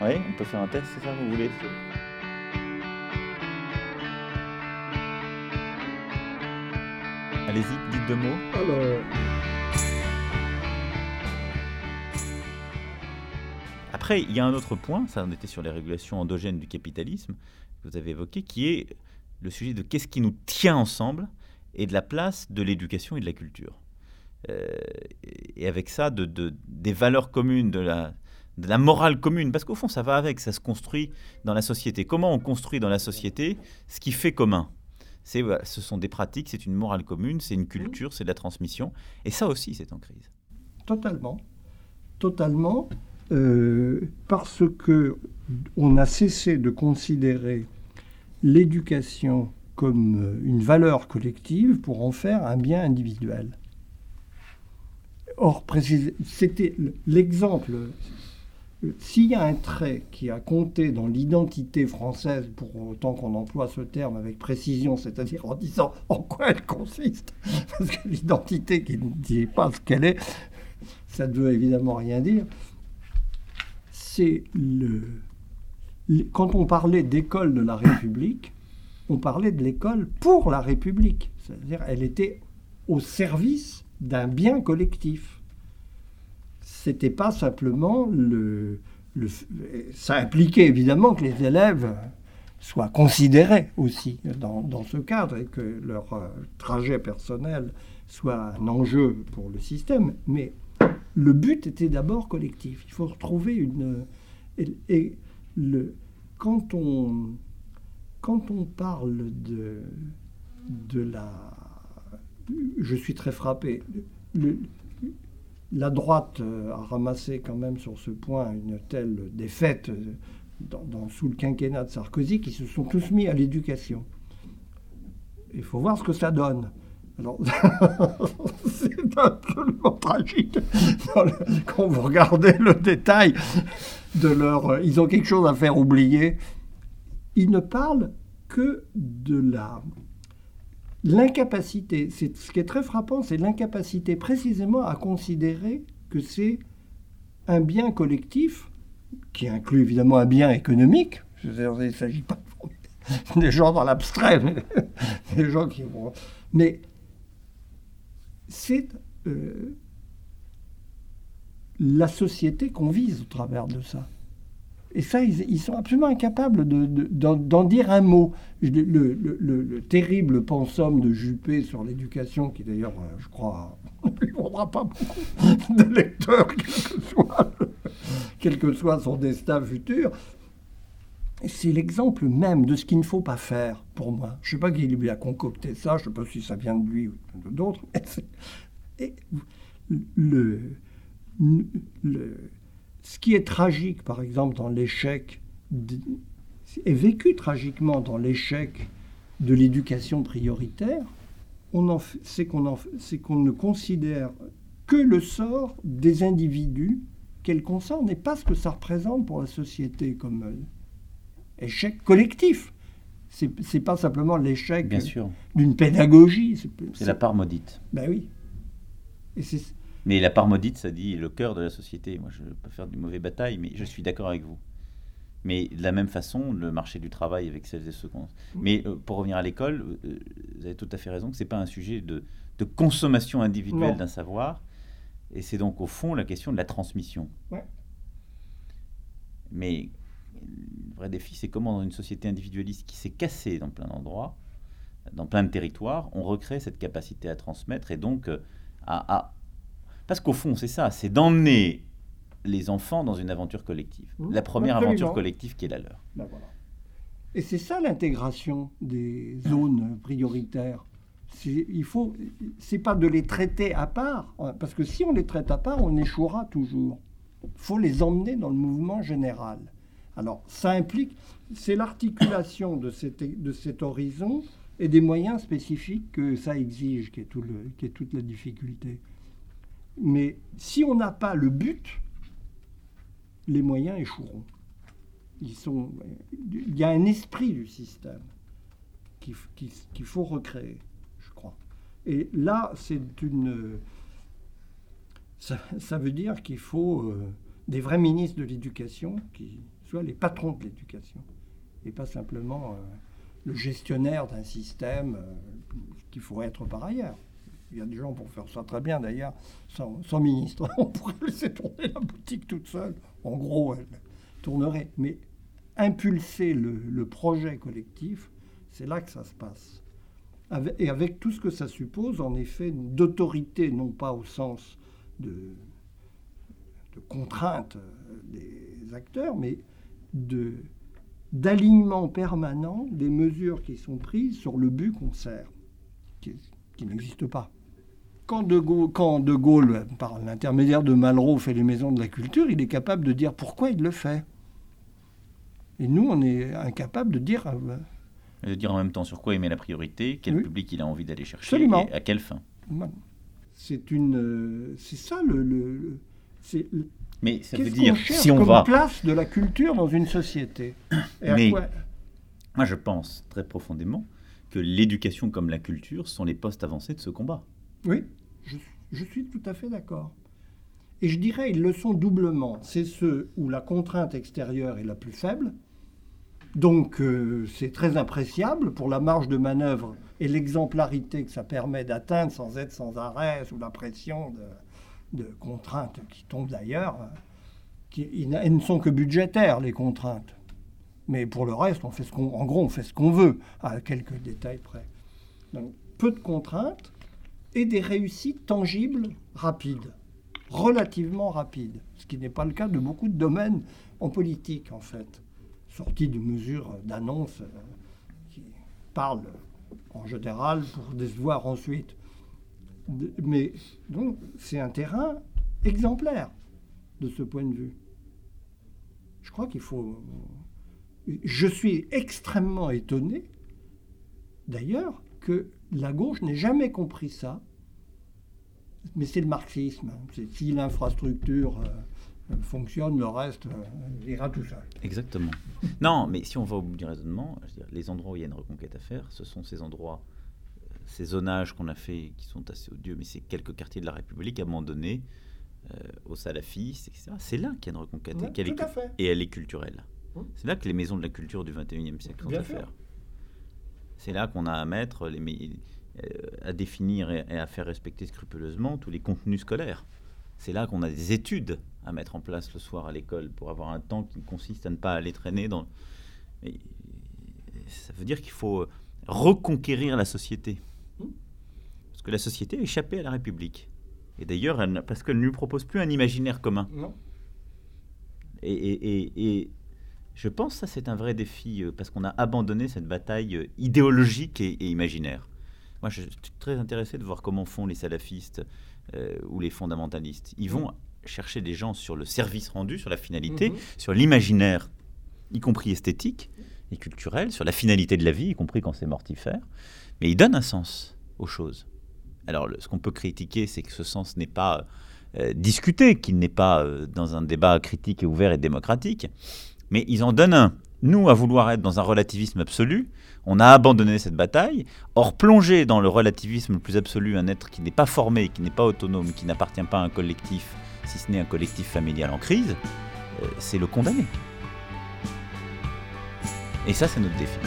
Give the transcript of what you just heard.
Oui, on peut faire un test, c'est ça, vous voulez? Allez-y, dites deux mots. Alors, Après, il y a un autre point, ça on était sur les régulations endogènes du capitalisme, que vous avez évoqué, qui est le sujet de qu'est-ce qui nous tient ensemble et de la place de l'éducation et de la culture. Euh, et avec ça, de, de- des valeurs communes, de la, de la morale commune, parce qu'au fond, ça va avec, ça se construit dans la société. Comment on construit dans la société ce qui fait commun? Ce sont des pratiques, c'est une morale commune, c'est une culture, c'est de la transmission. Et ça aussi, c'est en crise. totalement. Totalement. euh, parce que on a cessé de considérer l'éducation comme euh, une valeur collective pour en faire un bien individuel. Or, précise- c'était l'exemple. S'il y a un trait qui a compté dans l'identité française, pour autant qu'on emploie ce terme avec précision, c'est-à-dire en disant en quoi elle consiste, parce que l'identité qui ne dit pas ce qu'elle est, ça ne veut évidemment rien dire, c'est le- Quand on parlait d'école de la République, on parlait de l'école pour la République. C'est-à-dire elle était au service d'un bien collectif. C'était pas simplement le, Ça impliquait évidemment que les élèves soient considérés aussi dans, dans ce cadre et que leur euh, trajet personnel soit un enjeu pour le système. Mais le but était d'abord collectif. Il faut retrouver une. Et, le, quand, on, quand on parle de, de la. Je suis très frappé. La droite euh, a ramassé quand même sur ce point une telle défaite euh, sous le quinquennat de Sarkozy qu'ils se sont tous mis à l'éducation. Il faut voir ce que ça donne. Alors, c'est absolument tragique quand vous regardez le détail de leur. euh, Ils ont quelque chose à faire oublier. Ils ne parlent que de la l'incapacité. C'est ce qui est très frappant, c'est l'incapacité précisément à considérer que c'est un bien collectif qui inclut évidemment un bien économique. Il ne s'agit pas des gens dans l'abstrait, mais des gens qui vont. Mais c'est euh, la société qu'on vise au travers de ça. Et ça, ils, sont absolument incapables de- de- d'en d'en dire un mot. Le, le- le- le- le terrible pensum de Juppé sur l'éducation, qui d'ailleurs, euh, je crois, ne vaudra pas beaucoup de lecteurs, quel que soit, son destin futur, c'est l'exemple même de ce qu'il ne faut pas faire, pour moi. Je ne sais pas qui lui a concocté ça, je ne sais pas si ça vient de lui ou de d'autres. mais le, le- ce qui est tragique, par exemple, dans l'échec, est vécu tragiquement dans l'échec de l'éducation prioritaire, c'est qu'on ne considère que le sort des individus qu'elle concerne et pas ce que ça représente pour la société comme euh, échec collectif. C'est pas simplement l'échec d'une pédagogie. C'est c'est la part maudite. Ben oui. Et c'est Mais la part maudite, ça dit le cœur de la société. Moi, je pas faire du mauvais bataille, mais je suis d'accord avec vous. Mais de la même façon, le marché du travail avec celles et ceux qu'on... Mais euh, pour revenir à l'école, euh, vous avez tout à fait raison que ce n'est pas un sujet de, de consommation individuelle d'un savoir. Et c'est donc au fond la question de la transmission. Ouais. Mais le vrai défi, c'est comment dans une société individualiste qui s'est cassée dans plein d'endroits, dans plein de territoires, on recrée cette capacité à transmettre et donc euh, à, à- Parce qu'au fond, c'est ça, c'est d'emmener les enfants dans une aventure collective. Mmh, la première absolument. aventure collective qui est la leur. Ben voilà. Et c'est ça l'intégration des zones prioritaires. Il faut, c'est pas de les traiter à part, hein, parce que si on les traite à part, on échouera toujours. Il faut les emmener dans le mouvement général. Alors, ça implique, c'est l'articulation de cet, de cet horizon et des moyens spécifiques que ça exige, qui est, tout le, qui est toute la difficulté. Mais si on n'a pas le but, les moyens échoueront. Ils sont, il y a un esprit du système qu'il qu'il faut recréer, je crois. Et là, c'est une. Ça, veut dire qu'il faut euh, des vrais ministres de l'éducation qui soient les patrons de l'éducation et pas simplement euh, le gestionnaire d'un système euh, qu'il faudrait être par ailleurs. Il y a des gens pour faire ça très bien d'ailleurs, sans, ministre. On pourrait laisser tourner la boutique toute seule. En gros, elle tournerait. Mais impulser le, projet collectif, c'est là que ça se passe. et avec tout ce que ça suppose, en effet, d'autorité, non pas au sens de, contrainte des acteurs, mais d'alignement permanent des mesures qui sont prises sur le but qu'on sert, n'existe pas. Quand de, Gaulle, quand de, Gaulle, par l'intermédiaire de Malraux, fait les maisons de la culture, il est capable de dire pourquoi il le fait. Et nous, on est incapable de dire. Euh, de dire en même temps sur quoi il met la priorité, quel public il a envie d'aller chercher et à quelle fin. C'est une, euh, c'est ça le, le, c'est mais ça veut dire, si on va. place de la culture dans une société? Mais moi, je pense très profondément que l'éducation comme la culture sont les postes avancés de ce combat. Oui, je, suis tout à fait d'accord. Et je dirais, ils le sont doublement. C'est ceux où la contrainte extérieure est la plus faible. Donc, euh, c'est très appréciable pour la marge de manœuvre et l'exemplarité que ça permet d'atteindre sans être sans arrêt sous la pression de, contraintes qui tombent d'ailleurs, elles ne sont que budgétaires, les contraintes. Mais pour le reste, on fait ce qu'on, en gros, on fait ce qu'on veut, à quelques détails près. Donc, peu de contraintes et des réussites tangibles rapides, relativement rapides, ce qui n'est pas le cas de beaucoup de domaines en politique, en fait, sortis de mesures d'annonce euh, qui parlent en général pour décevoir ensuite mais donc c'est un terrain exemplaire de ce point de vue. Je crois qu'il faut. Je suis extrêmement étonné, d'ailleurs, que la gauche n'ait jamais compris ça. Mais c'est le marxisme. Si l'infrastructure euh, fonctionne, le reste euh, ira tout seul. Exactement. non, mais si on va au bout du raisonnement, les endroits où il y a une reconquête à faire, ce sont ces endroits ces zonages qu'on a fait, qui sont assez odieux, mais c'est quelques quartiers de la République abandonnés euh, aux salafistes, etc. C'est là qu'il y a une reconquête. et, elle est culturelle. Mmh. C'est là que les maisons de la culture du 21e siècle sont à faire. C'est là qu'on a à mettre, les, euh, à définir et, à faire respecter scrupuleusement tous les contenus scolaires. C'est là qu'on a des études à mettre en place le soir à l'école pour avoir un temps qui consiste à ne pas aller traîner dans. ça veut dire qu'il faut reconquérir la société que la société a échappé à la République. Et d'ailleurs, parce qu'elle ne lui propose plus un imaginaire commun. Non. Et, je pense que ça, c'est un vrai défi, euh, parce qu'on a abandonné cette bataille euh, idéologique et, imaginaire. Moi, je suis très intéressé de voir comment font les salafistes euh, ou les fondamentalistes. Ils vont chercher des gens sur le service rendu, sur la finalité, mhm. sur l'imaginaire, y compris esthétique et culturel, sur la finalité de la vie, y compris quand c'est mortifère. Mais ils donnent un sens aux choses. Alors, ce qu'on peut critiquer, c'est que ce sens n'est pas euh, discuté, qu'il n'est pas euh, dans un débat critique et ouvert et démocratique. Mais ils en donnent un. Nous, à vouloir être dans un relativisme absolu, on a abandonné cette bataille. Or, plonger dans le relativisme le plus absolu, un être qui n'est pas formé, qui n'est pas autonome, qui n'appartient pas à un collectif, si ce n'est un collectif familial en crise, euh, c'est le condamner. Et ça, c'est notre défi.